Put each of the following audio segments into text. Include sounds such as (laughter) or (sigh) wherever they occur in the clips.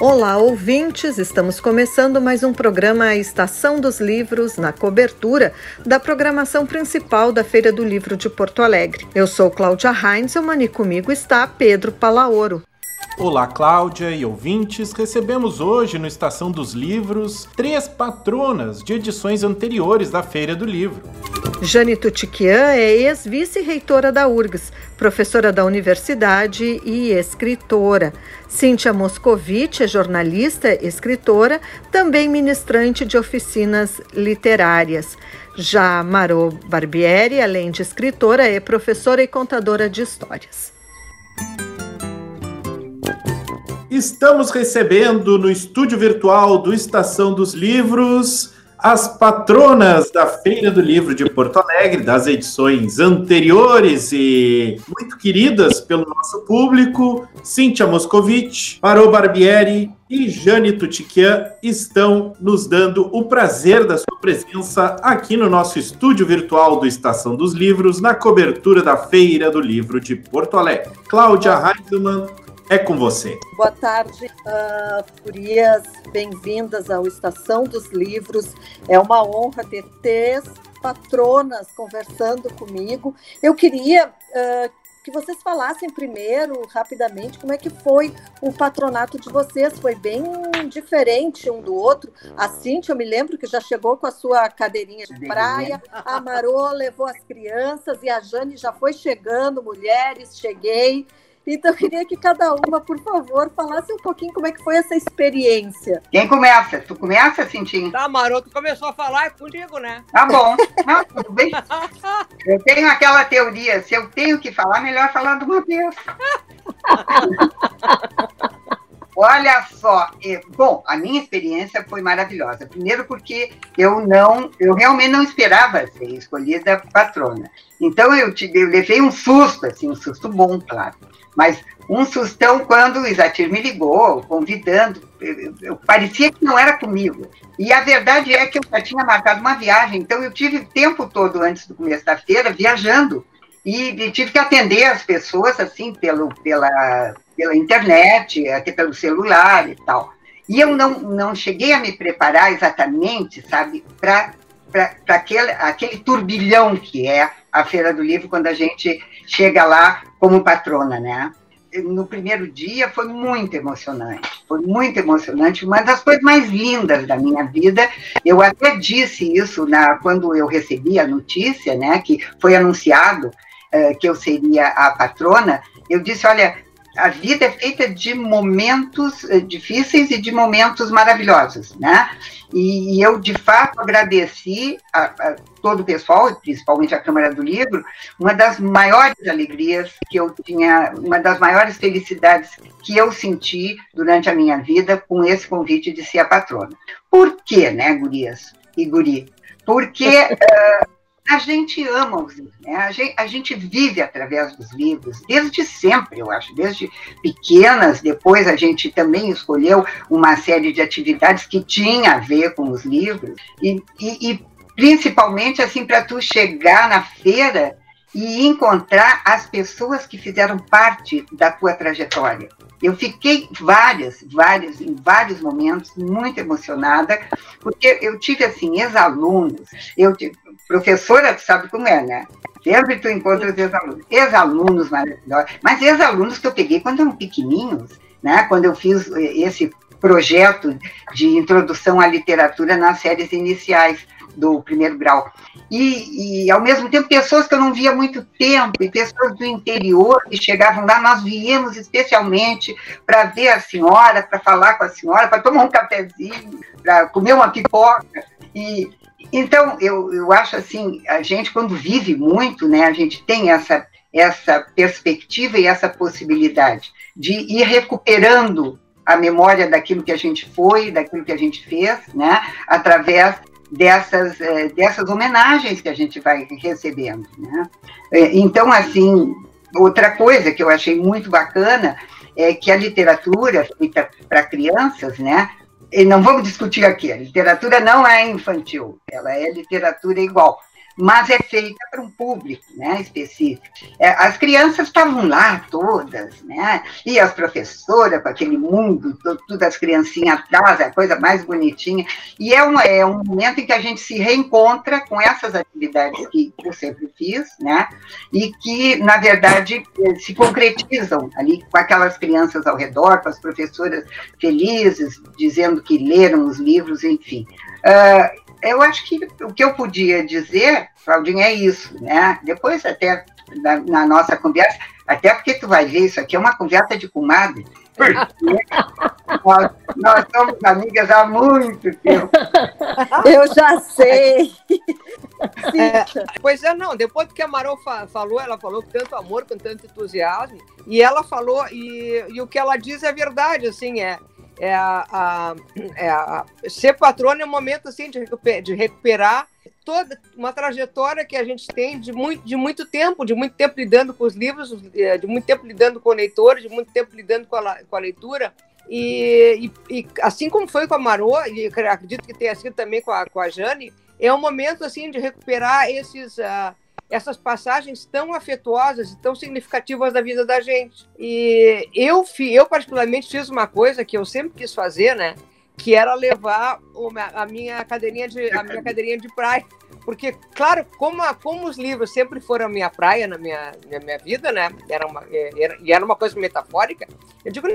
Olá, ouvintes! Estamos começando mais um programa Estação dos Livros na cobertura da programação principal da Feira do Livro de Porto Alegre. Eu sou Cláudia Heinzelmann e comigo está Pedro Palaoro. Olá, Cláudia e ouvintes. Recebemos hoje no Estação dos Livros três patronas de edições anteriores da Feira do Livro. Jane Tutiquian é ex-vice-reitora da URGS, professora da universidade e escritora. Cíntia Moscovitch é jornalista, escritora, também ministrante de oficinas literárias. Já Marô Barbieri, além de escritora, é professora e contadora de histórias. Estamos recebendo no estúdio virtual do Estação dos Livros as patronas da Feira do Livro de Porto Alegre, das edições anteriores e muito queridas pelo nosso público, Cíntia Moscovitch, Parô Barbieri e Jane Tutiquian estão nos dando o prazer da sua presença aqui no nosso estúdio virtual do Estação dos Livros, na cobertura da Feira do Livro de Porto Alegre. Cláudia Heidelmann, é com você. Boa tarde, uh, Furias. Bem-vindas ao Estação dos Livros. É uma honra ter três patronas conversando comigo. Eu queria uh, que vocês falassem primeiro, rapidamente, como é que foi o patronato de vocês. Foi bem diferente um do outro. A Cintia, eu me lembro que já chegou com a sua cadeirinha de praia, a Marô levou as crianças e a Jane já foi chegando, mulheres, cheguei. Então, eu queria que cada uma, por favor, falasse um pouquinho como é que foi essa experiência. Quem começa? Tu começa, Cintinho? Tá, Maroto começou a falar, é contigo, né? Tá bom. Não, tudo bem. Eu tenho aquela teoria, se eu tenho que falar, melhor falar de uma vez. (laughs) Olha só, bom, a minha experiência foi maravilhosa. Primeiro porque eu não, eu realmente não esperava ser escolhida patrona. Então eu, te, eu levei um susto, assim, um susto bom, claro. Mas um sustão quando o Isatir me ligou, convidando, eu, eu, parecia que não era comigo. E a verdade é que eu já tinha marcado uma viagem, então eu tive o tempo todo antes do começo da feira viajando e, e tive que atender as pessoas assim pelo, pela, pela internet, até pelo celular e tal. E eu não, não cheguei a me preparar exatamente, sabe, para aquele, aquele turbilhão que é a Feira do Livro quando a gente chega lá como patrona, né? No primeiro dia foi muito emocionante, foi muito emocionante, uma das coisas mais lindas da minha vida. Eu até disse isso na, quando eu recebi a notícia, né, que foi anunciado uh, que eu seria a patrona. Eu disse, olha, a vida é feita de momentos uh, difíceis e de momentos maravilhosos, né? E, eu, de fato, agradeci a, a, todo o pessoal, principalmente a Câmara do Livro, uma das maiores alegrias que eu tinha, uma das maiores felicidades que eu senti durante a minha vida com esse convite de ser a patrona. Por quê, né, gurias e guri? Porque uh, (laughs) a gente ama os livros, né? a, gente, a gente vive através dos livros, desde sempre, eu acho, desde pequenas, depois a gente também escolheu uma série de atividades que tinha a ver com os livros, e, e, e principalmente assim para tu chegar na feira e encontrar as pessoas que fizeram parte da tua trajetória. Eu fiquei várias, várias, em vários momentos, muito emocionada, porque eu tive, assim, ex-alunos, eu tive, professora, tu sabe como é, né? Sempre tu encontra os ex-alunos. Ex-alunos maravilhosos, mas ex-alunos que eu peguei quando eram pequenininhos, né? Quando eu fiz esse projeto de introdução à literatura nas séries iniciais do primeiro grau. E, e, ao mesmo tempo, pessoas que eu não via há muito tempo, e pessoas do interior que chegavam lá, nós viemos especialmente para ver a senhora, para falar com a senhora, para tomar um cafezinho, para comer uma pipoca. E então, eu, eu acho assim, a gente, quando vive muito, né, a gente tem essa, essa perspectiva e essa possibilidade de ir recuperando a memória daquilo que a gente foi, daquilo que a gente fez, né, através dessas, é, dessas homenagens que a gente vai recebendo. Né? É, então, assim, outra coisa que eu achei muito bacana é que a literatura feita para crianças, né? E não vamos discutir aqui, a literatura não é infantil, ela é literatura igual. Mas é feita para um público né, específico. É, as crianças estavam lá todas, né? E as professoras com aquele mundo, todas as criancinhas atrás, a coisa mais bonitinha. E é um, é um momento em que a gente se reencontra com essas atividades que eu sempre fiz, né? E que, na verdade, se concretizam ali com aquelas crianças ao redor, com as professoras felizes, dizendo que leram os livros, enfim. Uh, eu acho que o que eu podia dizer, Claudinha, é isso, né? Depois, até na, na, nossa conversa, até porque tu vai ver, isso aqui é uma conversa de comadre. nós, nós somos amigas há muito tempo. Eu já sei. É, pois é, não, depois que a Marol fa falou, ela falou com tanto amor, com tanto entusiasmo, e ela falou, e, e o que ela diz é verdade, assim, é, é a, a, é a, ser patrona é um momento assim de de recuperar toda uma trajetória que a gente tem de muito, de muito tempo, de muito tempo lidando com os livros, é, de muito tempo lidando com o leitor, de muito tempo lidando com a, com a leitura. E, e, e, assim como foi com a Marô, e acredito que tenha sido também com a, com a Jane, é um momento assim de recuperar esses, uh, essas passagens tão afetuosas e tão significativas da vida da gente. E eu, eu particularmente fiz uma coisa que eu sempre quis fazer, né? Que era levar uma, a minha cadeirinha de a minha cadeirinha de praia, porque claro, como a, como os livros sempre foram a minha praia na minha, na minha vida, né? Era uma é, era, e era uma coisa metafórica. Eu digo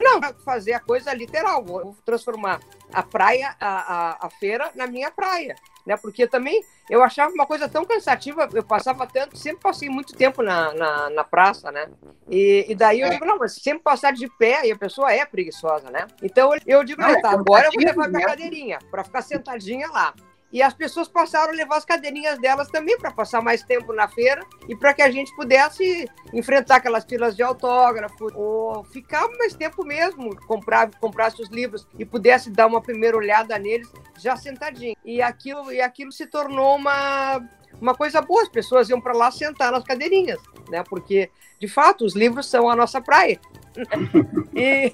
não, fazer a coisa literal, vou transformar a praia, a, a, a feira na minha praia né? Porque também eu achava uma coisa tão cansativa, eu passava tanto, sempre passei muito tempo na, na, na praça, né? E, e, daí eu é. digo, não, mas sempre passar de pé e a pessoa é preguiçosa, né? Então eu digo, não, tá, agora eu vou levar minha cadeirinha para ficar sentadinha lá. E as pessoas passaram a levar as cadeirinhas delas também para passar mais tempo na feira e para que a gente pudesse enfrentar aquelas filas de autógrafo ou ficar mais tempo mesmo, comprar, comprasse os livros e pudesse dar uma primeira olhada neles já sentadinho. E aquilo, e aquilo se tornou uma, uma coisa boa, as pessoas iam para lá sentar nas cadeirinhas, né? Porque, de fato, os livros são a nossa praia. (laughs) e,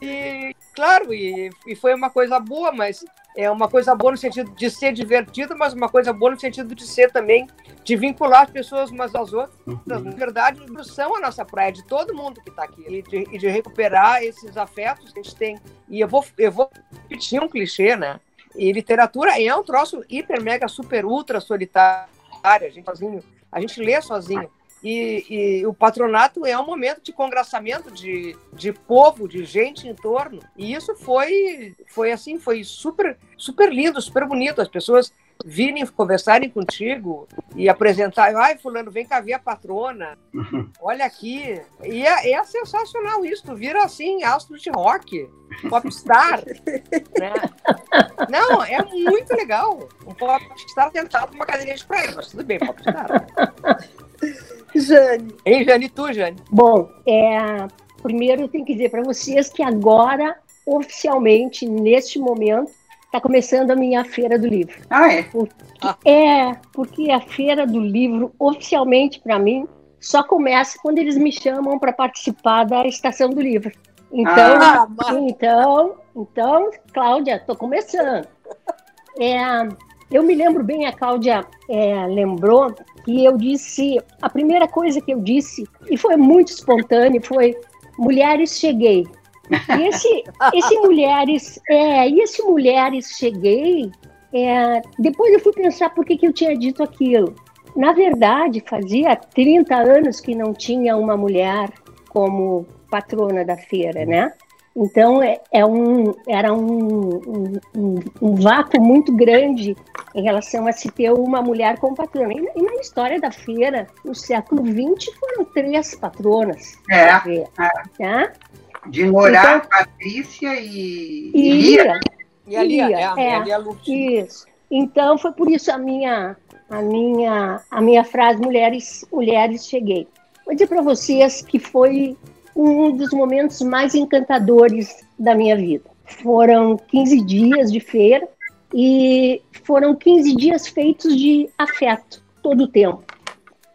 (laughs) e, claro, e, e foi uma coisa boa, mas é uma coisa boa no sentido de ser divertido, mas uma coisa boa no sentido de ser também, de vincular as pessoas umas às outras. Uhum. Na verdade, são a nossa praia, de todo mundo que está aqui, e de, e de, recuperar esses afetos que a gente tem. E eu vou, eu vou repetir um clichê, né? E literatura é um troço hiper, mega, super, ultra solitário. A gente, sozinho, a gente lê sozinho. E, e, o patronato é um momento de congraçamento de, de povo, de gente em torno. E isso foi, foi assim, foi super, super lindo, super bonito. As pessoas virem conversarem contigo e apresentar, ai, fulano, vem cá ver a patrona, (laughs) olha aqui. E é, é sensacional isso, tu vira assim, astro de rock, popstar, né? (laughs) Não, é muito legal. Um popstar tentado uma cadeirinha de praia, mas tudo bem, popstar. Jane. Hein, Jane, tu, Jane? Bom, é, primeiro eu tenho que dizer para vocês que agora, oficialmente, neste momento, está começando a minha feira do livro. Ah, é? Porque, ah. É, porque a feira do livro, oficialmente, para mim, só começa quando eles me chamam para participar da estação do livro. Então, ah, então, então, Cláudia, estou começando. É, eu me lembro bem, a Cláudia é, lembrou que eu disse, a primeira coisa que eu disse, e foi muito espontâneo, foi mulheres cheguei. E esse, (laughs) esse mulheres, é, e esse mulheres cheguei, é, depois eu fui pensar por que, que eu tinha dito aquilo. Na verdade, fazia 30 anos que não tinha uma mulher como patrona da feira, né? Então, é, é um, era um, um, um, vácuo muito grande em relação a se ter uma mulher como patrona. E, e na história da feira, no século XX, foram três patronas. É. Ver, é. Tá? De Morá, então, Patrícia e, e Lia. E a Lia, Lia é, é, a Lia Isso. Então, foi por isso a minha, a minha, a minha frase, mulheres, mulheres, cheguei. Vou dizer para vocês que foi um dos momentos mais encantadores da minha vida. Foram 15 dias de feira e foram 15 dias feitos de afeto, todo o tempo.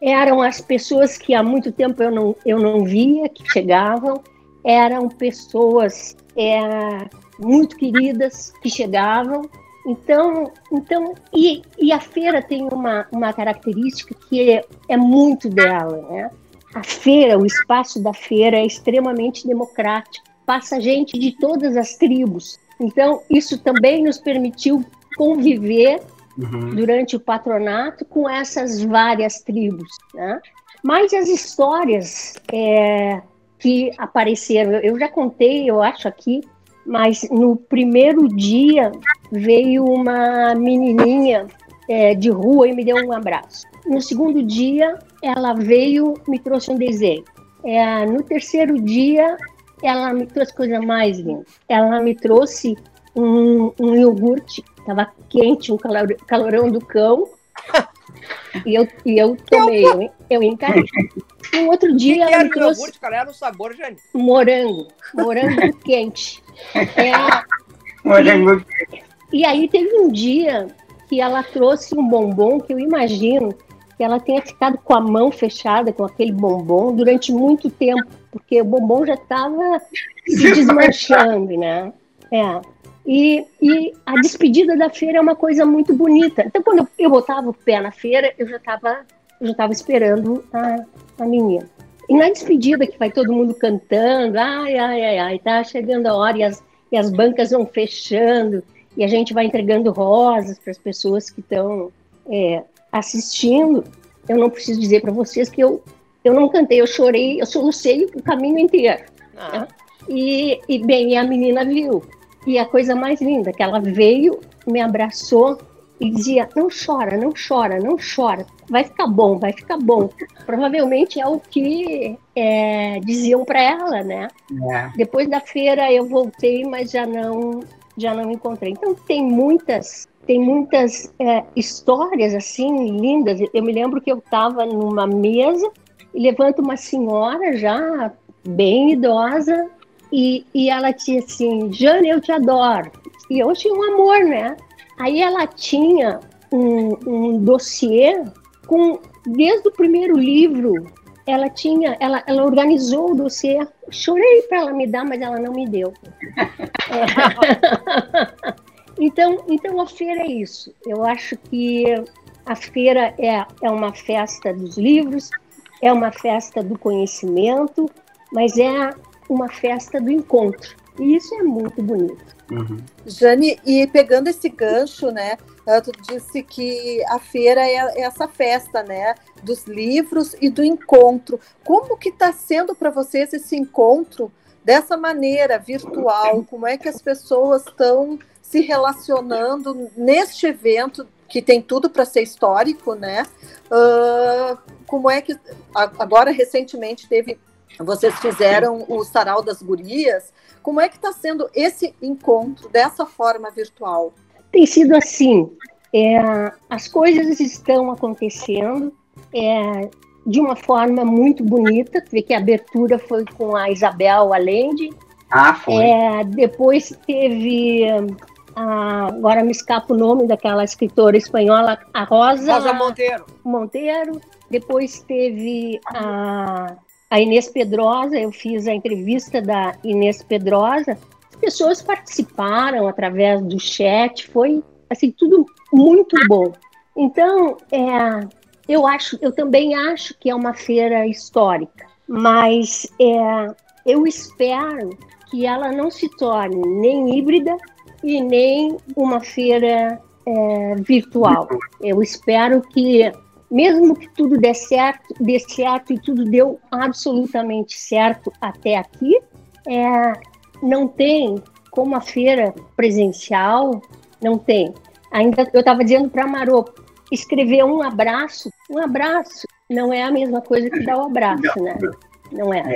Eram as pessoas que há muito tempo eu não, eu não via, que chegavam, eram pessoas é, muito queridas que chegavam Então, então e, e a feira tem uma, uma característica que é, é muito dela, né? A feira, o espaço da feira é extremamente democrático, passa gente de todas as tribos. Então, isso também nos permitiu conviver uhum. durante o patronato com essas várias tribos. Né? Mas as histórias é, que apareceram, eu já contei, eu acho aqui, mas no primeiro dia veio uma menininha é, de rua e me deu um abraço. No segundo dia, ela veio, me trouxe um desenho. É, no terceiro dia, ela me trouxe coisa mais linda. Ela me trouxe um, um iogurte, estava quente, um calor, calorão do cão. (laughs) e, eu, e eu tomei, eu, eu encarei. Um outro dia que ela que me trouxe. Iogurte, cara? Era o sabor, Jane? Morango. Morango (laughs) quente. É, morango quente. E aí teve um dia que ela trouxe um bombom que eu imagino que ela tenha ficado com a mão fechada com aquele bombom durante muito tempo, porque o bombom já estava se (laughs) desmanchando, né? É. E, e, a despedida da feira é uma coisa muito bonita. Então, quando eu, eu botava o pé na feira, eu já estava já estava esperando a, a menina. E na despedida, que vai todo mundo cantando, ai, ai, ai, ai, tá chegando a hora e as, e as bancas vão fechando, e a gente vai entregando rosas para as pessoas que estão é, assistindo. Eu não preciso dizer para vocês que eu, eu não cantei, eu chorei, eu solucei o caminho inteiro. Ah. Né? E, e, bem, a menina viu. E a coisa mais linda, que ela veio, me abraçou e dizia: Não chora, não chora, não chora, vai ficar bom, vai ficar bom. Provavelmente é o que é, diziam para ela, né? É. Depois da feira eu voltei, mas já não, já não encontrei. Então tem muitas, tem muitas é, histórias assim lindas. Eu me lembro que eu estava numa mesa e levanta uma senhora já bem idosa e, e ela tinha assim, Jane, eu te adoro. E eu tinha um amor, né? Aí ela tinha um, um dossiê com desde o primeiro livro. Ela tinha, ela, ela organizou o dossiê. Chorei para ela me dar, mas ela não me deu. É. (laughs) então, então a feira é isso. Eu acho que a feira é, é uma festa dos livros, é uma festa do conhecimento, mas é uma festa do encontro. E isso é muito bonito. Uhum. Jane, e pegando esse gancho, né? Tu disse que a feira é essa festa, né? Dos livros e do encontro. Como que está sendo para vocês esse encontro dessa maneira virtual? Como é que as pessoas estão se relacionando neste evento que tem tudo para ser histórico, né? Uh, como é que agora recentemente teve vocês fizeram o Sarau das Gurias. Como é que está sendo esse encontro dessa forma virtual? Tem sido assim. É, as coisas estão acontecendo é, de uma forma muito bonita. Vê que a abertura foi com a Isabel Allende. Ah, foi. É, depois teve a, agora me escapa o nome daquela escritora espanhola, a Rosa, Rosa Monteiro. Monteiro. Depois teve a a Inês Pedrosa, eu fiz a entrevista da Inês Pedrosa, pessoas participaram através do chat, foi assim tudo muito bom. Então, é, eu acho, eu também acho que é uma feira histórica, mas é, eu espero que ela não se torne nem híbrida e nem uma feira é, virtual. Eu espero que mesmo que tudo dê certo, dê certo e tudo deu absolutamente certo até aqui, é, não tem como a feira presencial, não tem. Ainda eu estava dizendo para a Marô, escrever um abraço, um abraço não é a mesma coisa que dar o um abraço, não, né? Não é.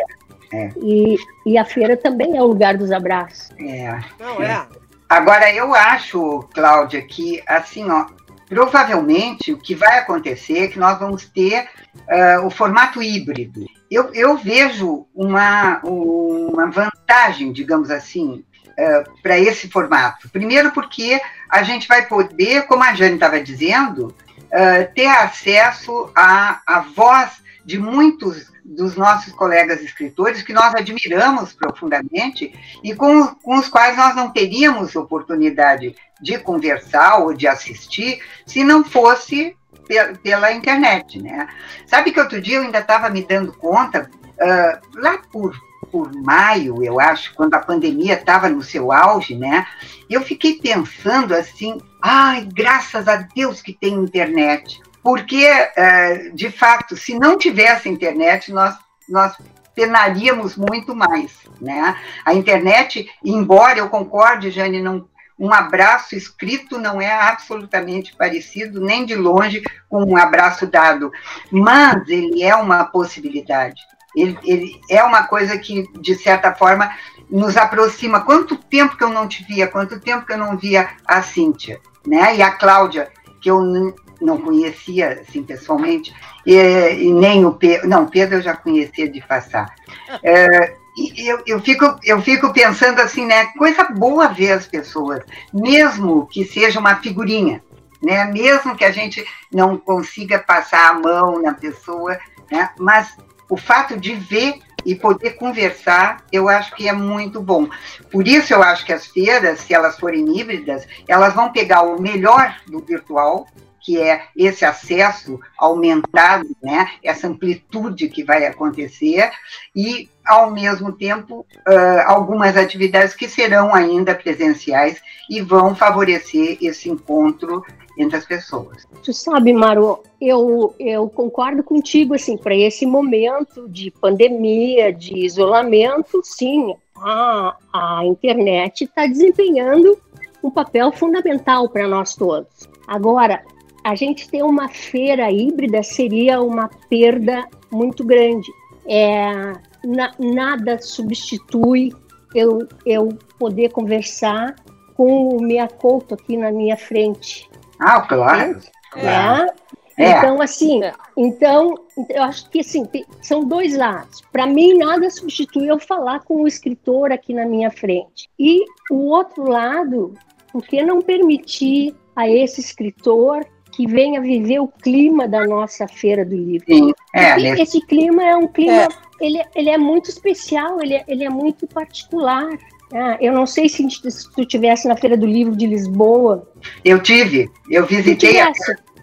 é, é. E, e a feira também é o lugar dos abraços. É. Não é. Agora eu acho, Cláudia, que assim, ó, provavelmente o que vai acontecer é que nós vamos ter uh, o formato híbrido. Eu, eu vejo uma, uma vantagem, digamos assim, uh, para esse formato. Primeiro, porque a gente vai poder, como a Jane estava dizendo, uh, ter acesso à, à voz de muitos dos nossos colegas escritores que nós admiramos profundamente e com, com os quais nós não teríamos oportunidade de conversar ou de assistir se não fosse pela internet, né? Sabe que outro dia eu ainda estava me dando conta, uh, lá por, por maio, eu acho, quando a pandemia estava no seu auge, né? Eu fiquei pensando assim, ai, graças a Deus que tem internet, porque, uh, de fato, se não tivesse internet, nós, nós penaríamos muito mais, né? A internet, embora eu concorde, Jane, não um abraço escrito não é absolutamente parecido, nem de longe, com um abraço dado, mas ele é uma possibilidade. Ele, ele, é uma coisa que, de certa forma, nos aproxima. Quanto tempo que eu não te via, quanto tempo que eu não via a Cíntia, né? E a Cláudia, que eu não conhecia assim pessoalmente, e, e nem o Pedro, não, Pedro eu já conhecia de passar. É, (laughs) eu, eu, fico, eu fico pensando assim, né? Coisa boa ver as pessoas, mesmo que seja uma figurinha, né? Mesmo que a gente não consiga passar a mão na pessoa, né? Mas o fato de ver e poder conversar, eu acho que é muito bom. Por isso eu acho que as feiras, se elas forem híbridas, elas vão pegar o melhor do virtual que é esse acesso aumentado, né, essa amplitude que vai acontecer, e, ao mesmo tempo, uh, algumas atividades que serão ainda presenciais e vão favorecer esse encontro entre as pessoas. Tu sabe, Maru, eu, eu concordo contigo, assim, para esse momento de pandemia, de isolamento, sim, a, a internet está desempenhando um papel fundamental para nós todos. Agora, a gente ter uma feira híbrida seria uma perda muito grande. É, na, nada substitui eu, eu poder conversar com o minha couto aqui na minha frente. Ah, claro. É. é. É. Então, assim, então, eu acho que assim, tem, são dois lados. Para mim, nada substitui eu falar com o escritor aqui na minha frente. E o outro lado, por que não permitir a esse escritor que venha viver o clima da nossa feira do livro. Sim, é, esse clima é um clima, é. Ele, ele é muito especial, ele é, ele é muito particular. Ah, eu não sei se, se tu estivesse na Feira do Livro de Lisboa. Eu tive, eu visitei. A...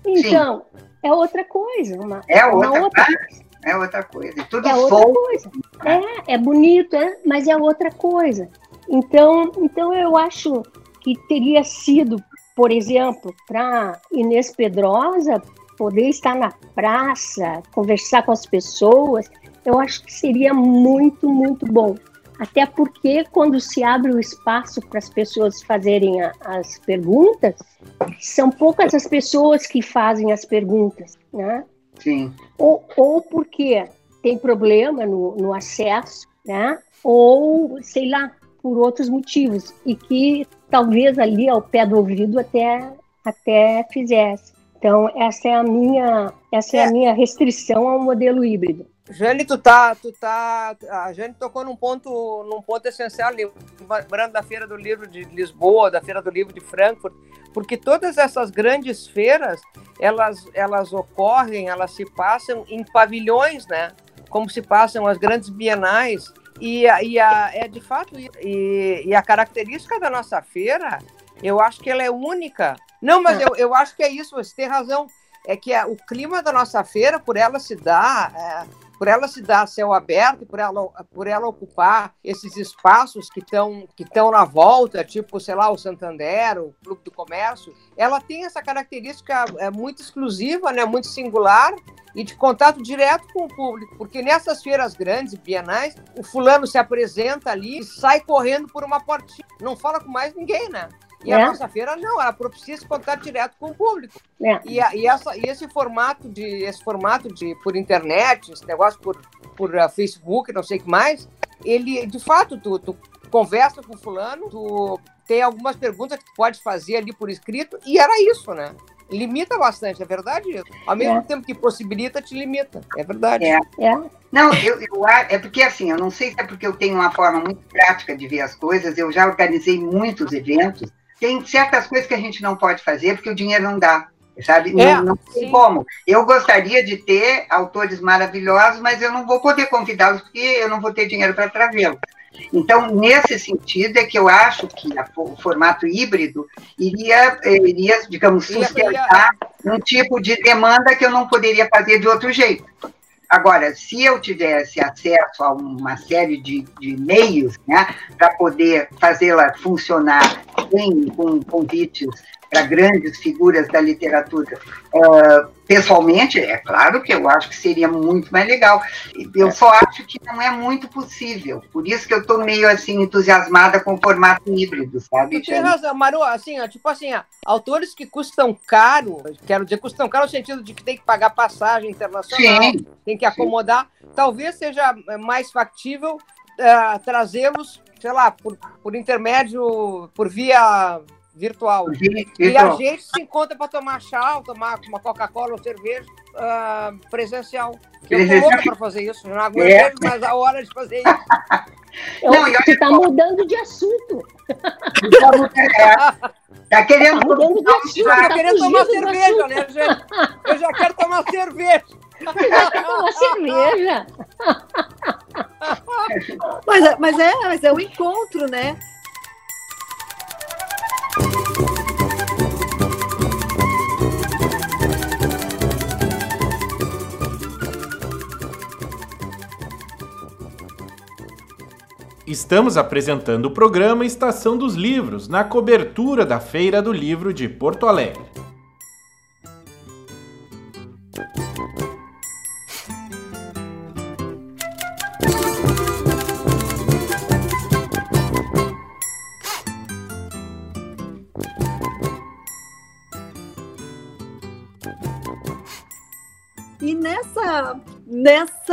Então, Sim. é outra coisa. Uma, é outra, uma outra coisa. É outra coisa. Tudo é outra coisa. É, é bonito, é, mas é outra coisa. Então, então eu acho que teria sido por exemplo, para Inês Pedrosa poder estar na praça, conversar com as pessoas, eu acho que seria muito, muito bom. Até porque quando se abre o espaço para as pessoas fazerem a, as perguntas, são poucas as pessoas que fazem as perguntas, né? Sim. Ou, ou porque tem problema no, no acesso, né? Ou, sei lá, por outros motivos. E que talvez ali ao pé do ouvido até, até fizesse. Então, essa é a minha, essa é. é a minha restrição ao modelo híbrido. Jane, tu tá, tu tá, a Jane tocou num ponto, num ponto essencial ali, lembrando da Feira do Livro de Lisboa, da Feira do Livro de Frankfurt, porque todas essas grandes feiras, elas, elas ocorrem, elas se passam em pavilhões, né? Como se passam as grandes bienais, e, e a, é de fato, e, e, a característica da nossa feira, eu acho que ela é única. Não, mas eu, eu acho que é isso, você tem razão. É que a, o clima da nossa feira, por ela se dar, é, por ela se dar céu aberto, por ela, por ela ocupar esses espaços que estão que estão na volta, tipo, sei lá, o Santander, o Clube do Comércio, ela tem essa característica é, muito exclusiva, né, muito singular, e de contato direto com o público, porque nessas feiras grandes e bienais, o fulano se apresenta ali e sai correndo por uma portinha, não fala com mais ninguém, né? E é. a nossa feira não, ela propicia esse contato direto com o público. É. E, a, e, essa, e esse formato de esse formato de por internet, esse negócio por, por uh, Facebook, não sei o que mais, ele de fato tu, tu conversa com fulano, tu tem algumas perguntas que tu pode fazer ali por escrito e era isso, né? limita bastante, é verdade isso. Ao mesmo é. tempo que possibilita, te limita. É verdade. É. é. Não, eu, eu, é porque assim, eu não sei se é porque eu tenho uma forma muito prática de ver as coisas, eu já organizei muitos eventos. Tem certas coisas que a gente não pode fazer porque o dinheiro não dá. sabe? É, não, não tem como. Eu gostaria de ter autores maravilhosos, mas eu não vou poder convidá-los porque eu não vou ter dinheiro para trazê-los. Então, nesse sentido, é que eu acho que o formato híbrido iria, eh, iria digamos, sustentar um tipo de demanda que eu não poderia fazer de outro jeito. Agora, se eu tivesse acesso a uma série de, de meios né, para poder fazê-la funcionar bem, com convites para grandes figuras da literatura. Uh, pessoalmente, é claro que eu acho que seria muito mais legal. Eu só acho que não é muito possível. Por isso que eu estou meio assim entusiasmada com o formato híbrido, sabe? Tem razão, Maru, assim, ó, tipo assim, ó, autores que custam caro, quero dizer, custam caro no sentido de que tem que pagar passagem internacional, sim, tem que acomodar, sim. talvez seja mais factível uh, trazê-los, sei lá, por, por intermédio, por via virtual. E a gente se encontra para tomar chá, tomar uma Coca-Cola ou cerveja uh, presencial. Eu estou louca para fazer isso, não aguento é. mais a hora de fazer isso. (laughs) Eu, não, você está mudando de assunto. Está (laughs) querendo, tá mudando de assunto. Tá querendo tomar cerveja, né, gente? Eu já quero tomar cerveja. (laughs) Já quero tomar cerveja. Mas, mas, é, mas é o encontro, né? Estamos apresentando o programa Estação dos Livros, na cobertura da Feira do Livro de Porto Alegre.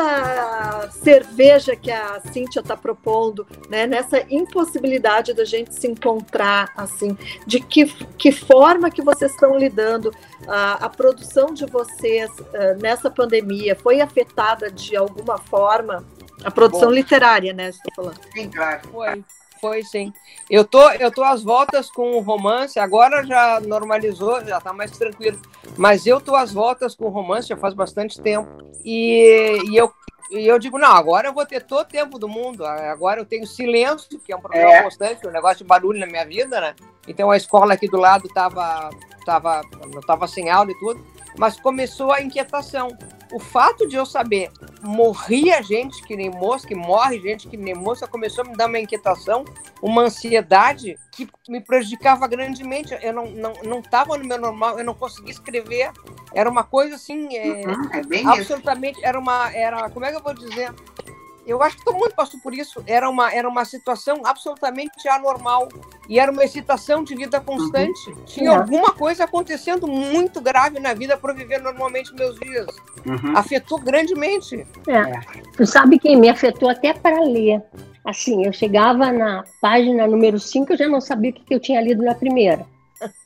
Nessa cerveja que a Cíntia está propondo, né, nessa impossibilidade da gente se encontrar, assim, de que, que forma que vocês estão lidando, a, a produção de vocês uh, nessa pandemia foi afetada de alguma forma? A produção Bom, literária, né, estou falando. Sim, claro. Foi. Foi sim. Eu tô, eu tô às voltas com o romance, agora já normalizou, já tá mais tranquilo. Mas eu tô às voltas com o romance já faz bastante tempo. E, e eu e eu digo, não, agora eu vou ter todo o tempo do mundo. Agora eu tenho silêncio, que é um problema é. constante, um negócio de barulho na minha vida, né? Então a escola aqui do lado tava, tava, tava sem aula e tudo mas começou a inquietação. O fato de eu saber morria gente que nem mosca, morre gente que nem mosca, começou a me dar uma inquietação, uma ansiedade que me prejudicava grandemente. Eu não não não estava no meu normal, eu não conseguia escrever. Era uma coisa assim, é, uhum, é absolutamente, isso. era uma, era, como é que eu vou dizer? Eu acho que todo mundo passou por isso. Era uma, era uma situação absolutamente anormal. E era uma excitação de vida constante. Uhum. Tinha uhum. alguma coisa acontecendo muito grave na vida para viver normalmente meus dias. Uhum. Afetou grandemente. É. Tu sabe quem me afetou até para ler. Assim, eu chegava na página número 5, eu já não sabia o que eu tinha lido na primeira.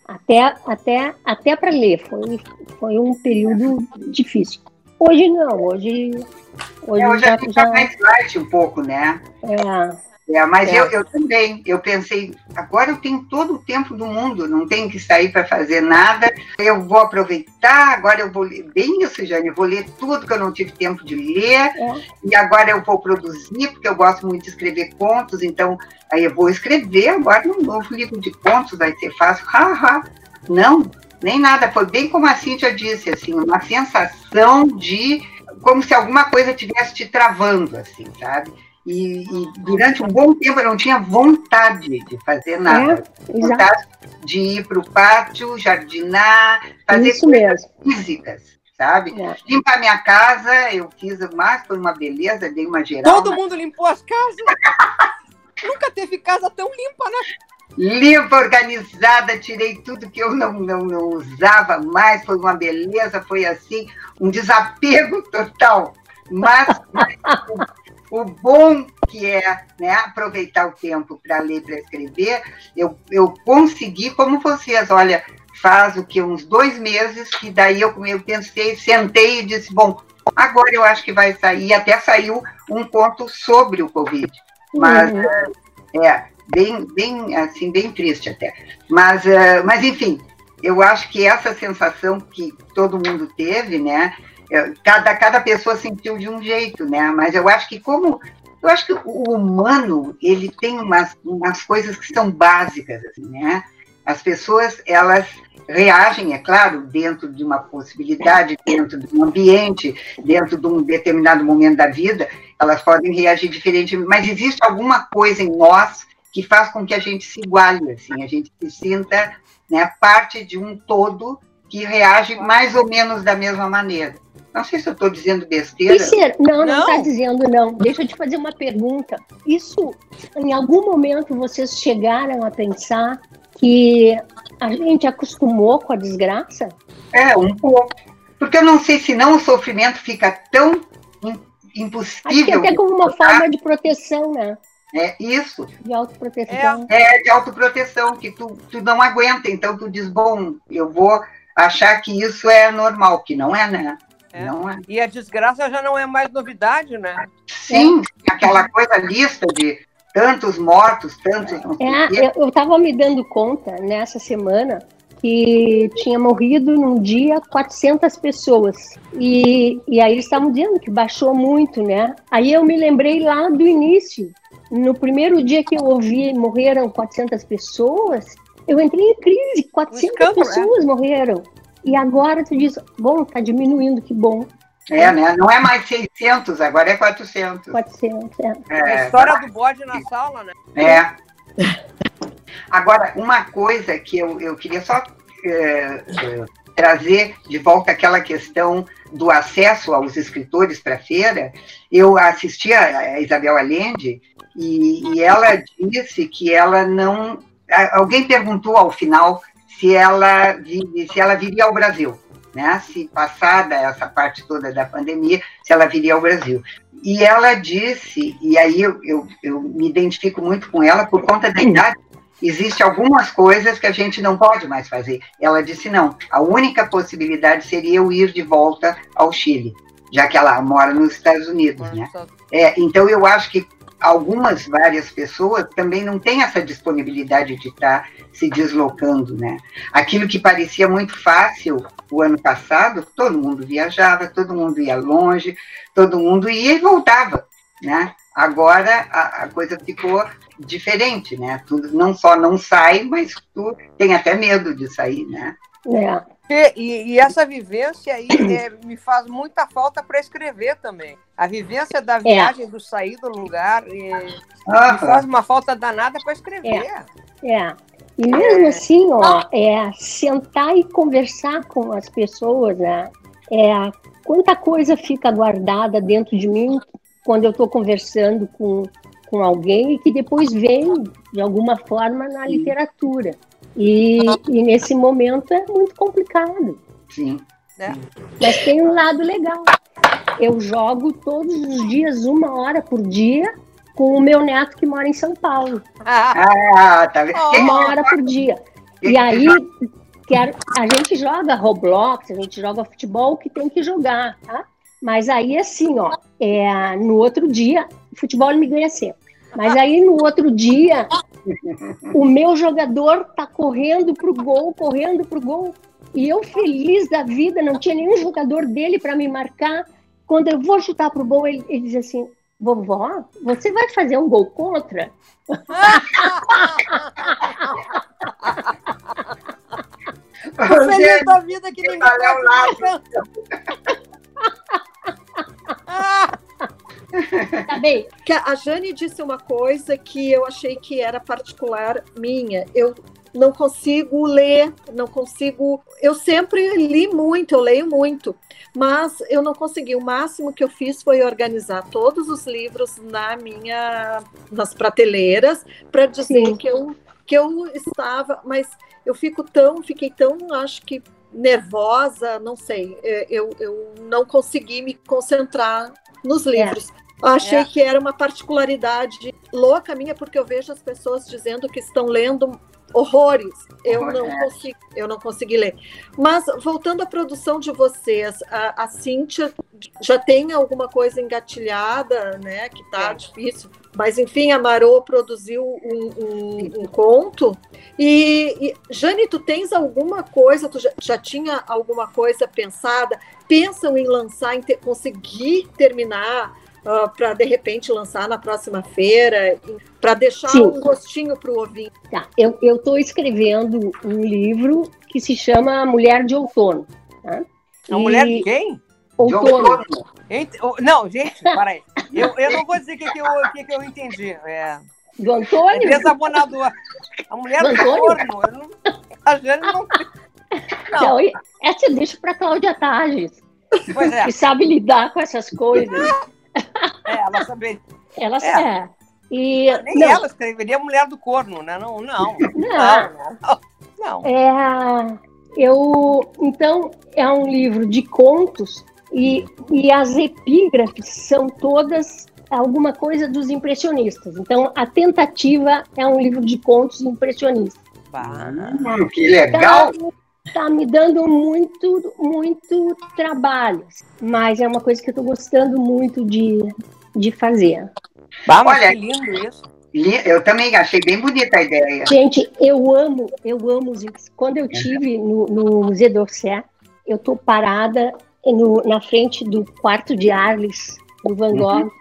Até, até, até para ler. Foi, foi um período difícil. Hoje não, hoje Hoje, é, hoje já, a gente já... tá mais light um pouco, né? É. É, mas é. Eu, eu também, eu pensei, agora eu tenho todo o tempo do mundo, não tenho que sair para fazer nada, eu vou aproveitar, agora eu vou ler, bem isso, Jane, eu vou ler tudo que eu não tive tempo de ler, é. e agora eu vou produzir, porque eu gosto muito de escrever contos, então aí eu vou escrever agora um novo livro de contos, vai ser fácil, haha. Não, nem nada, foi bem como a Cíntia disse, assim, uma sensação de como se alguma coisa tivesse te travando, assim, sabe? E, e, durante um bom tempo eu não tinha vontade de fazer nada. É, vontade de ir para o pátio, jardinar, fazer Isso coisas mesmo. físicas, sabe? É. Limpar minha casa, eu fiz mais, foi uma beleza, dei uma geral. Todo mundo limpou as casas? (laughs) Nunca teve casa tão limpa, né? Limpa, organizada, tirei tudo que eu não, não, não usava mais, foi uma beleza, foi assim, um desapego total. Mas o, o bom que é né, aproveitar o tempo para ler, para escrever, eu, eu consegui, como vocês, olha, faz o que, uns dois meses, que daí eu, eu pensei, sentei e disse, bom, agora eu acho que vai sair, até saiu um conto sobre o Covid. Mas, uhum. é, bem, bem, assim, bem triste até. Mas, uh, mas enfim, eu acho que essa sensação que todo mundo teve, né? Cada, cada pessoa sentiu de um jeito, né? Mas eu acho que como eu acho que o humano ele tem umas, umas coisas que são básicas, assim, né? As pessoas elas reagem, é claro, dentro de uma possibilidade, dentro de um ambiente, dentro de um determinado momento da vida, elas podem reagir diferente, mas existe alguma coisa em nós que faz com que a gente se iguale, assim, a gente se sinta né, parte de um todo que reage mais ou menos da mesma maneira. Não sei se eu estou dizendo besteira. não, não está dizendo, não. Deixa eu te fazer uma pergunta. Isso, em algum momento, vocês chegaram a pensar que a gente acostumou com a desgraça? É, um pouco. Porque eu não sei se não o sofrimento fica tão impossível. Acho que até como uma forma de proteção, né? É isso. De autoproteção. É, é, de autoproteção, que tu, tu não aguenta, então tu diz, bom, eu vou achar que isso é normal, que não é, né? É. Não é. E a desgraça já não é mais novidade, né? Sim, é. aquela coisa lista de tantos mortos, tantos. É, eu estava me dando conta nessa semana que tinha morrido num dia 400 pessoas. E, e aí eles estavam dizendo que baixou muito, né? Aí eu me lembrei lá do início. No primeiro dia que eu ouvi morreram 400 pessoas, eu entrei em crise. 400 escândalo, pessoas é. morreram. E agora tu diz, bom, tá diminuindo, que bom. É, né? Não é mais 600, agora é 400. 400, é. é a história do bode na sala, né? É. Agora, uma coisa que eu, eu queria só é, é, trazer de volta aquela questão do acesso aos escritores para a feira, eu assisti a Isabel Allende e, e ela disse que ela não. Alguém perguntou ao final se ela, se ela viria ao Brasil, né? Se passada essa parte toda da pandemia, se ela viria ao Brasil. E ela disse, e aí eu, eu, eu me identifico muito com ela por conta da idade, Existem algumas coisas que a gente não pode mais fazer. Ela disse não. A única possibilidade seria eu ir de volta ao Chile, já que ela mora nos Estados Unidos, né? É, então eu acho que algumas, várias pessoas também não têm essa disponibilidade de estar se deslocando, né? Aquilo que parecia muito fácil o ano passado, todo mundo viajava, todo mundo ia longe, todo mundo ia e voltava, né? Agora a, a coisa ficou diferente, né? Tu não só não sai, mas tu tem até medo de sair, né? É. E, e, essa vivência aí (coughs) é, me faz muita falta para escrever também. A vivência da é. viagem, é. do sair do lugar, ah, me faz uma falta danada para escrever. É. é. E mesmo é. assim, ó, é sentar e conversar com as pessoas, né? É, quanta coisa fica guardada dentro de mim quando eu estou conversando com, com alguém e que depois vem, de alguma forma, na literatura. E, e nesse momento é muito complicado. Sim. É. Mas tem um lado legal. Eu jogo todos os dias, uma hora por dia, com o meu neto que mora em São Paulo. Ah, tá vendo? Uma hora por dia. E aí, a gente joga Roblox, a gente joga futebol que tem que jogar, tá? Mas aí, assim, ó, é, no outro dia, futebol ele me ganha sempre. Mas aí no outro dia, o meu jogador tá correndo pro gol, correndo pro gol. E eu feliz da vida, não tinha nenhum jogador dele para me marcar. Quando eu vou chutar pro gol, ele, ele diz assim: Vovó, você vai fazer um gol contra? Feliz da vida que ninguém vai Tá bem. Que a Jane disse uma coisa que eu achei que era particular minha. Eu não consigo ler, não consigo. Eu sempre li muito, eu leio muito, mas eu não consegui. O máximo que eu fiz foi organizar todos os livros na minha, nas prateleiras para dizer Sim. que eu que eu estava, mas eu fico tão, fiquei tão, acho que nervosa, não sei, é, eu, eu não consegui me concentrar nos é. livros. É. Achei é. que era uma particularidade louca minha, porque eu vejo as pessoas dizendo que estão lendo horrores. Eu não consegui, eu não consegui ler. Mas voltando à produção de vocês, a, a Cíntia já tem alguma coisa engatilhada, né? Que tá é. difícil. Mas enfim, a Marô produziu um, um, um conto. E, e, Jane, tu tens alguma coisa? Tu já, já tinha alguma coisa pensada? Pensam em lançar, em ter, conseguir terminar uh, ah, para de repente lançar na próxima feira, para deixar Sim. um gostinho para o ouvinte. Tá. Eu estou escrevendo um livro que se chama Mulher de Outono. Tá? A e... mulher de quem? Outono. Não, gente, para aí. Eu, eu não vou dizer o que, que, eu, que, que eu entendi. É... Do Antônio? É desabonador. A mulher do, do corno. Não, a Jane não. Não. Então, essa eu deixo para Cláudia Tages. Pois é. Que sabe lidar com essas coisas. É, ela saberia. Ela é. é. E, Nem não. ela escreveria Mulher do Corno, né? Não, não. (laughs) Não. não, não. É, eu, então, é um livro de contos e, e as epígrafes são todas alguma coisa dos impressionistas. Então, a tentativa é um livro de contos impressionistas. Hum, que legal! Tá, tá me dando muito, muito trabalho, mas é uma coisa que eu estou gostando muito de, de fazer. Bah, Olha, que lindo isso. Eu também achei bem bonita a ideia. Gente, eu amo, eu amo. Quando eu tive no, no Museu d'Orsay, eu tô parada no, na frente do quarto de Arles, do Van Gogh. Uhum.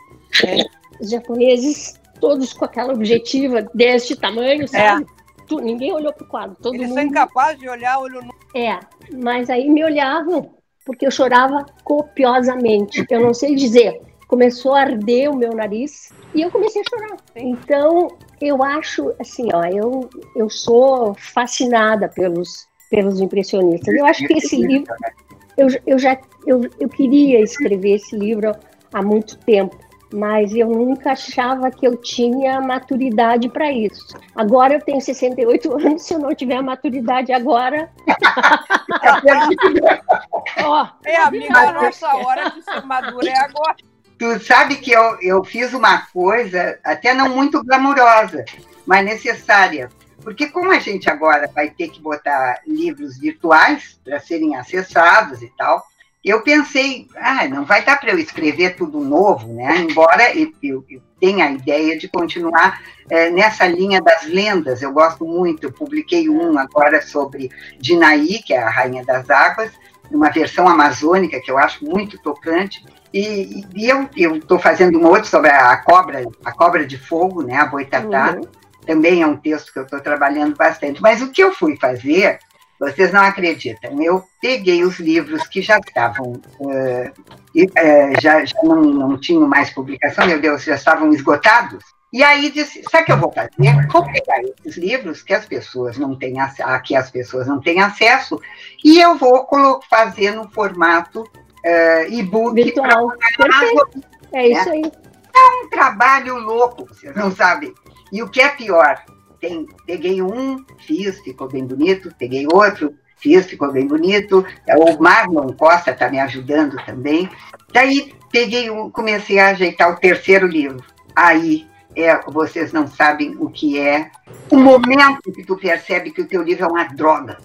É. Os japoneses, todos com aquela objetiva deste tamanho, é. sabe? É tu, ninguém olhou pro quadro. Todo Eles mundo... são incapazes de olhar olho no... É, mas aí me olhavam porque eu chorava copiosamente. Eu não sei dizer. Começou a arder o meu nariz e eu comecei a chorar. Então, eu acho, assim, ó, eu, eu sou fascinada pelos, pelos impressionistas. Eu acho que esse livro, eu, eu já eu, eu queria escrever esse livro há muito tempo mas eu nunca achava que eu tinha maturidade para isso. Agora eu tenho 68 anos, se eu não tiver maturidade agora. (laughs) oh, é, amiga, a nossa hora de ser madura é agora. Tu sabe que eu, eu fiz uma coisa, até não muito glamurosa, mas necessária. Porque como a gente agora vai ter que botar livros virtuais para serem acessados e tal, eu pensei, ah, não vai dar para eu escrever tudo novo, né? Embora eu, eu, eu tenha a ideia de continuar é, nessa linha das lendas, eu gosto muito. Eu publiquei um agora sobre Dinaí, que é a Rainha das Águas, uma versão amazônica que eu acho muito tocante. E, e eu estou fazendo um outro sobre a, a, cobra, a cobra de fogo, né? A boitatá. Uhum. Também é um texto que eu estou trabalhando bastante. Mas o que eu fui fazer vocês não acreditam. Eu peguei os livros que já estavam, uh, uh, já, já não, não tinham mais publicação, meu Deus, já estavam esgotados. E aí disse, sabe o que eu vou fazer? Vou pegar esses livros que as pessoas não têm a que as pessoas não têm acesso e eu vou fazer no formato uh, e-book. É isso aí. É um trabalho louco, vocês não sabem. E o que é pior, tem, peguei um, fiz, ficou bem bonito, peguei outro, fiz, ficou bem bonito. O Marlon Costa está me ajudando também. Daí peguei um, comecei a ajeitar o terceiro livro. Aí é, vocês não sabem o que é o momento que tu percebe que o teu livro é uma droga.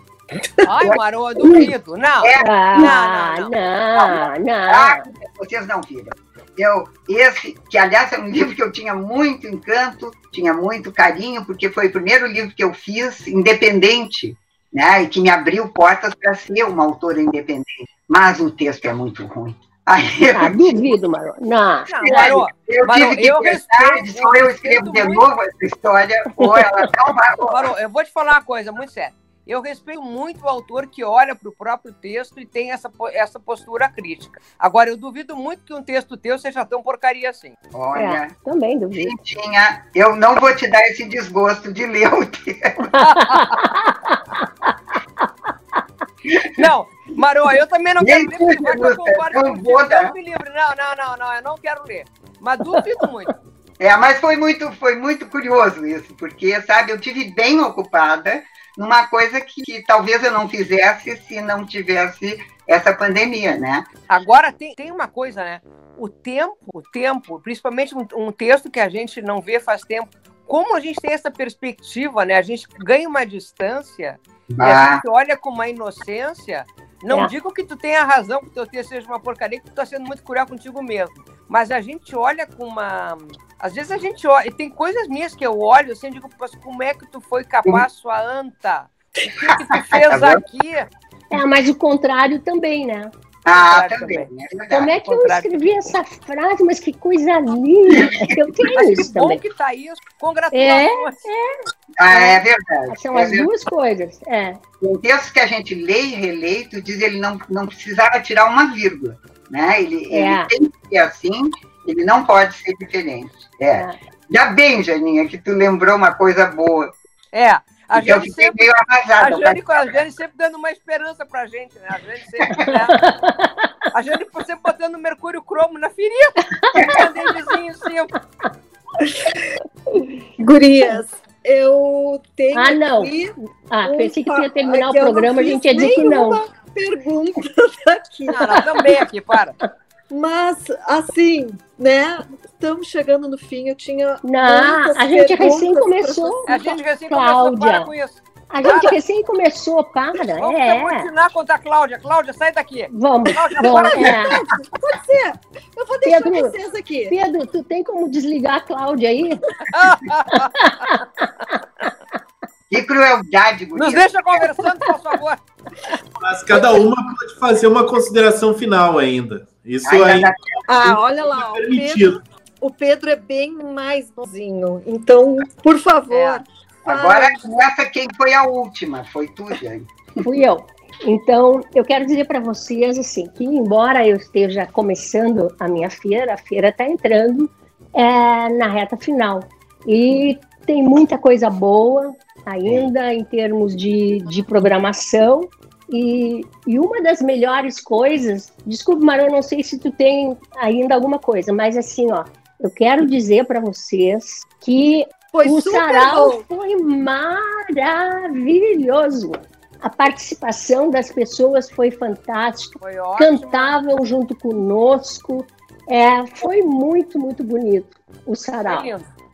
Ai, Marô, duvido. Não. É, ah, não, não, não, não, não. Ah, vocês não viram. Eu, esse, que aliás é um (laughs) livro que eu tinha muito encanto, tinha muito carinho, porque foi o primeiro livro que eu fiz independente, né? E que me abriu portas para ser uma autora independente. Mas o texto é muito ruim. (laughs) Aí, ah, duvido, Marô. Não, não eu Marô, tive que eu pensar, respeito, ou eu escrevo de novo essa história, ou ela não vai. Marô, eu vou te falar uma coisa muito séria. Eu respeito muito o autor que olha para o próprio texto e tem essa, essa postura crítica. Agora, eu duvido muito que um texto teu seja tão porcaria assim. Olha, é, também duvido. Tinha, eu não vou te dar esse desgosto de ler o texto. (laughs) não, Marô, eu também não quero ler, porque eu concordo com o Não, não, não, não, eu não quero ler. Mas duvido muito. É, mas foi muito, foi muito curioso isso, porque, sabe, eu tive bem ocupada numa coisa que, que, talvez eu não fizesse se não tivesse essa pandemia, né? Agora tem, tem uma coisa, né? O tempo, o tempo, principalmente um, um texto que a gente não vê faz tempo, como a gente tem essa perspectiva, né? A gente ganha uma distância ah. e a gente olha com uma inocência. Não é. digo que tu tenha razão, que teu texto seja uma porcaria, que tu está sendo muito cruel contigo mesmo. Mas a gente olha com uma. Às vezes a gente olha. Tem coisas minhas que eu olho assim, eu digo, como é que tu foi capaz, sua anta? O que, que tu (laughs) fez tá aqui? É, mas o contrário também, né? Ah, também. também. É Como é que eu escrevi essa frase? Mas que coisa linda! (laughs) Eu tenho mas isso que também. Bom que tá isso. Congratulações. É, é. Ah, é verdade. São é as verdade. duas coisas. É. O texto que a gente lê e relê, tu diz ele não, não precisava tirar uma vírgula. Né? Ele, é. ele tem que ser assim, ele não pode ser diferente. É. é. Já bem, Janinha, que tu lembrou uma coisa boa. É, a gente sempre, meio arrasada. A Jane, a Jane sempre dando uma esperança pra gente, né? A Jane sempre, né? A Jane sempre botando mercúrio cromo na ferida. vizinho sempre. Gurias, eu tenho. Ah, não. Ah, pensei que ia terminar o programa, a gente ia dizer que não. Pergunta (laughs) aqui. Ah, também aqui, para. Mas, assim, né? Estamos chegando no fim. Eu tinha. Não, a gente recém começou. A gente recém Cláudia. começou. Para com isso. A gente para. recém começou, para. Vamos é. continuar contra a Cláudia. Cláudia, sai daqui. Vamos. Cláudia, vamos é. Pode ser. Eu vou deixar Pedro, vocês aqui. Pedro, tu tem como desligar a Cláudia aí? (laughs) Que crueldade, guria. Nos deixa conversando, por favor. Mas cada uma pode fazer uma consideração final ainda. Isso aí. Ah, olha lá. É permitido. O Pedro, o Pedro é bem mais bonzinho. Então, por favor. É. Agora começa quem foi a última. Foi tu, Jane. Fui eu. Então, eu quero dizer para vocês assim que embora eu esteja começando a minha feira, a feira está entrando é, na reta final e tem muita coisa boa ainda em termos de, de programação e, e, uma das melhores coisas, desculpa, Marão, não sei se tu tem ainda alguma coisa, mas assim, ó, eu quero dizer para vocês que foi o sarau foi maravilhoso. A participação das pessoas foi fantástica. Foi Cantavam junto conosco. É, foi muito, muito bonito o sarau.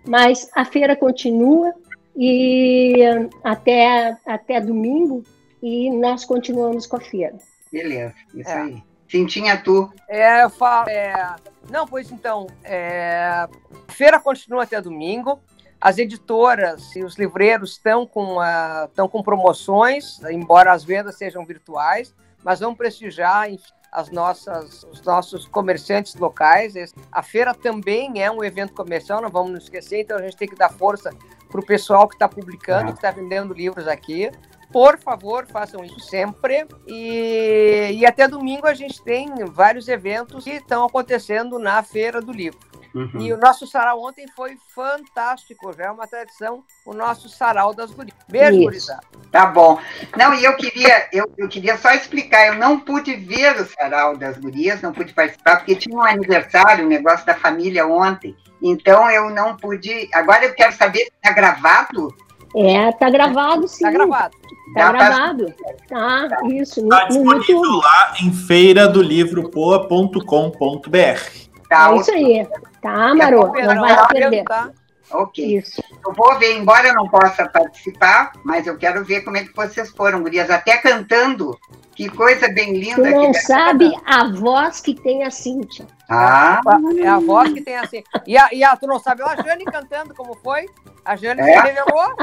Mas a feira continua e até, até domingo e nós continuamos com a feira. Beleza, isso é. aí. Cintinha tu. É, eu falo. É... Não, pois então, é... a feira continua até domingo. As editoras e os livreiros estão com, uh, estão com promoções, embora as vendas sejam virtuais, mas vão prestigiar as nossas, os nossos comerciantes locais. A feira também é um evento comercial, não vamos nos esquecer, então a gente tem que dar força para o pessoal que está publicando, que está vendendo livros aqui. Por favor, façam isso sempre. E, e até domingo a gente tem vários eventos que estão acontecendo na Feira do Livro. Uhum. E o nosso sarau ontem foi fantástico, já é uma tradição, o nosso sarau das gurias. Beijo, gurizada. Tá bom. Não, e eu queria, eu, eu queria só explicar, eu não pude ver o sarau das gurias, não pude participar, porque tinha um aniversário, um negócio da família ontem, então eu não pude. Agora eu quero saber se está gravado. É, tá gravado sim. Tá gravado. Tá gravado. Tá, isso. Está disponível no lá em feiradolivropoa.com.br. Tá, é isso aí. Tá, Marô? Não vai perder. Tá? Ok. Isso. Eu vou ver, embora eu não possa participar, mas eu quero ver como é que vocês foram, gurias, até cantando. Que coisa bem linda. Tu não sabe a voz que tem a Cíntia. Ah. É a voz que tem assim. E a, e a, tu não sabe a Jane cantando como foi? A Jane é? se revelou.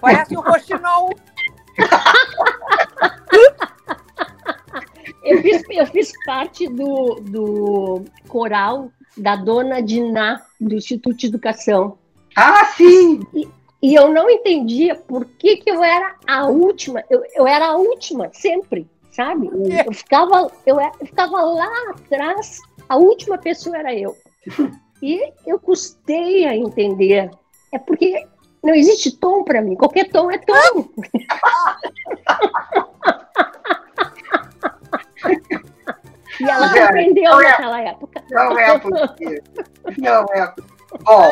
Parece um roxinol. eu, fiz, eu fiz parte do, do coral da dona Diná, do Instituto de Educação. Ah, sim! E, e eu não entendia por que, que eu era a última. Eu, eu era a última, sempre, sabe? Eu ficava, eu, eu ficava lá atrás, a última pessoa era eu. (laughs) E eu custei a entender. É porque não existe tom para mim. Qualquer tom é tom. (laughs) E ela aprendeu é, naquela época. Não é possível. Não é Bom,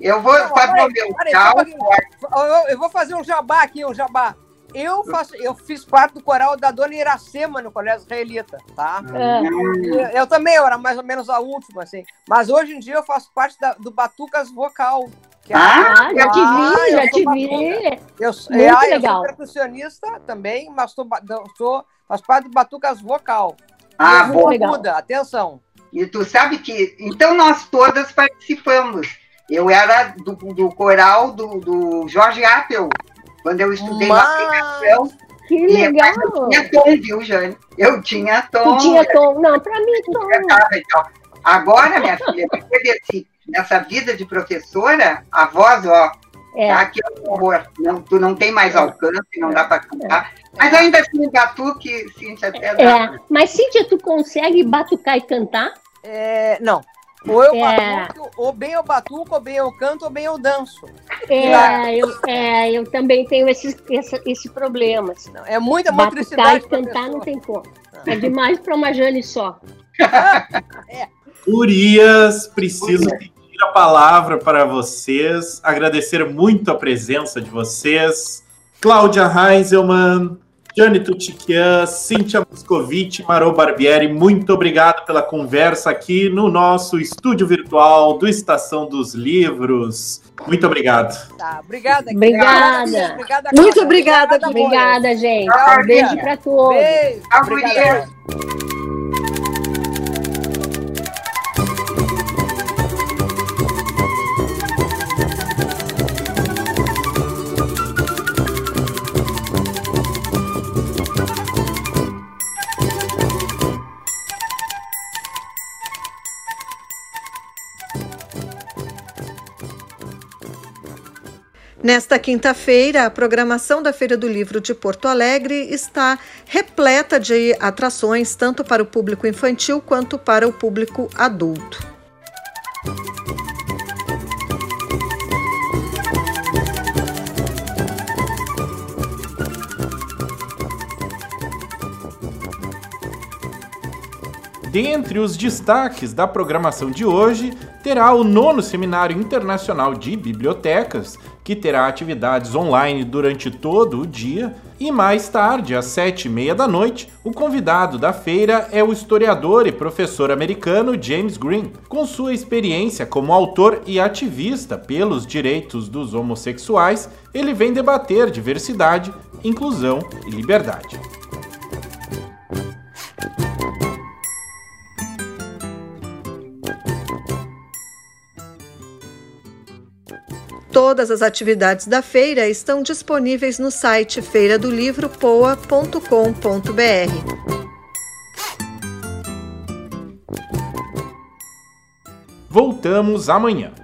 eu vou não, fazer o meu tchau. Eu, eu vou fazer um jabá aqui, um jabá. Eu, faço, eu fiz parte do coral da Dona Iracema no Colégio Israelita, tá? É. Eu também, eu era mais ou menos a última, assim. Mas hoje em dia eu faço parte da, do Batucas Vocal, ah, já te vi, já te vi. Eu, Muito é, legal. eu sou percussionista também, mas tô, faz parte do Batucas Vocal. Ah, bom. Muda, atenção. E tu sabe que. Então nós todas participamos. Eu era do, do coral do, do Jorge Apple, quando eu estudei mas... na aplicação. Que legal! Eu tinha tom, viu, Jane? Eu tinha tom. Tu tinha tom? Não, para mim, tom. Então. Agora, minha filha, depois nessa vida de professora, a voz, ó, é. tá aqui é um horror. Não, tu não tem mais alcance, não dá para cantar. Mas ainda assim, o batuque, Cíntia, até dá. É. Mas, Cíntia, tu consegue batucar e cantar? É, não. Ou eu é... batuco, ou bem eu batuco, ou bem eu canto, ou bem eu danço. É, eu, é, eu também tenho esse, esse, esse problema. Assim. Não, é muita motricidade. Batucar e cantar não tem como. É demais para uma Jane só. (laughs) é. Urias, preciso pedir a palavra para vocês, agradecer muito a presença de vocês. Cláudia Heinzelmann, Jane Tutiquian, Cíntia Moscovici, Marô Barbieri, muito obrigado pela conversa aqui no nosso estúdio virtual do Estação dos Livros. Muito obrigado. Tá, obrigada. Obrigada. obrigada muito obrigada. Obrigada, obrigada gente. Um beijo para todos. Beijo. Obrigada. Nesta quinta-feira, a programação da Feira do Livro de Porto Alegre está repleta de atrações tanto para o público infantil quanto para o público adulto. Dentre os destaques da programação de hoje, terá o nono Seminário Internacional de Bibliotecas, que terá atividades online durante todo o dia. E mais tarde, às sete e meia da noite, o convidado da feira é o historiador e professor americano James Green. Com sua experiência como autor e ativista pelos direitos dos homossexuais, ele vem debater diversidade, inclusão e liberdade. Todas as atividades da feira estão disponíveis no site feiradolivropoa.com.br. Voltamos amanhã.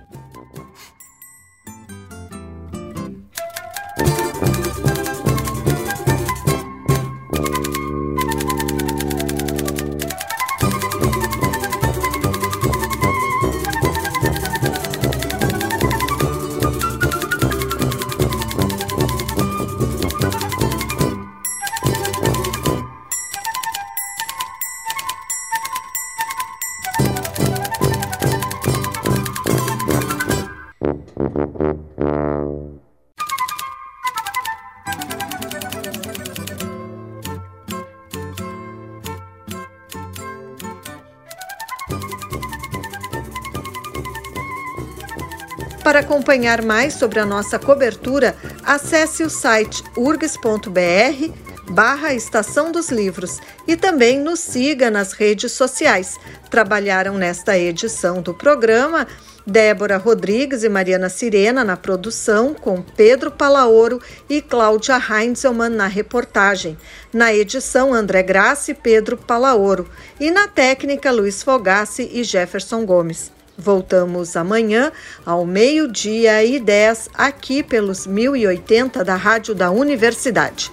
Acompanhar mais sobre a nossa cobertura, acesse o site urgs.br barra Estação dos Livros e também nos siga nas redes sociais. Trabalharam nesta edição do programa Débora Rodrigues e Mariana Sirena na produção, com Pedro Palaoro e Cláudia Heinzelmann na reportagem. Na edição, André Graça e Pedro Palaoro. E na técnica, Luiz Fogassi e Jefferson Gomes. Voltamos amanhã ao meio-dia e 10 aqui pelos 1080 da Rádio da Universidade.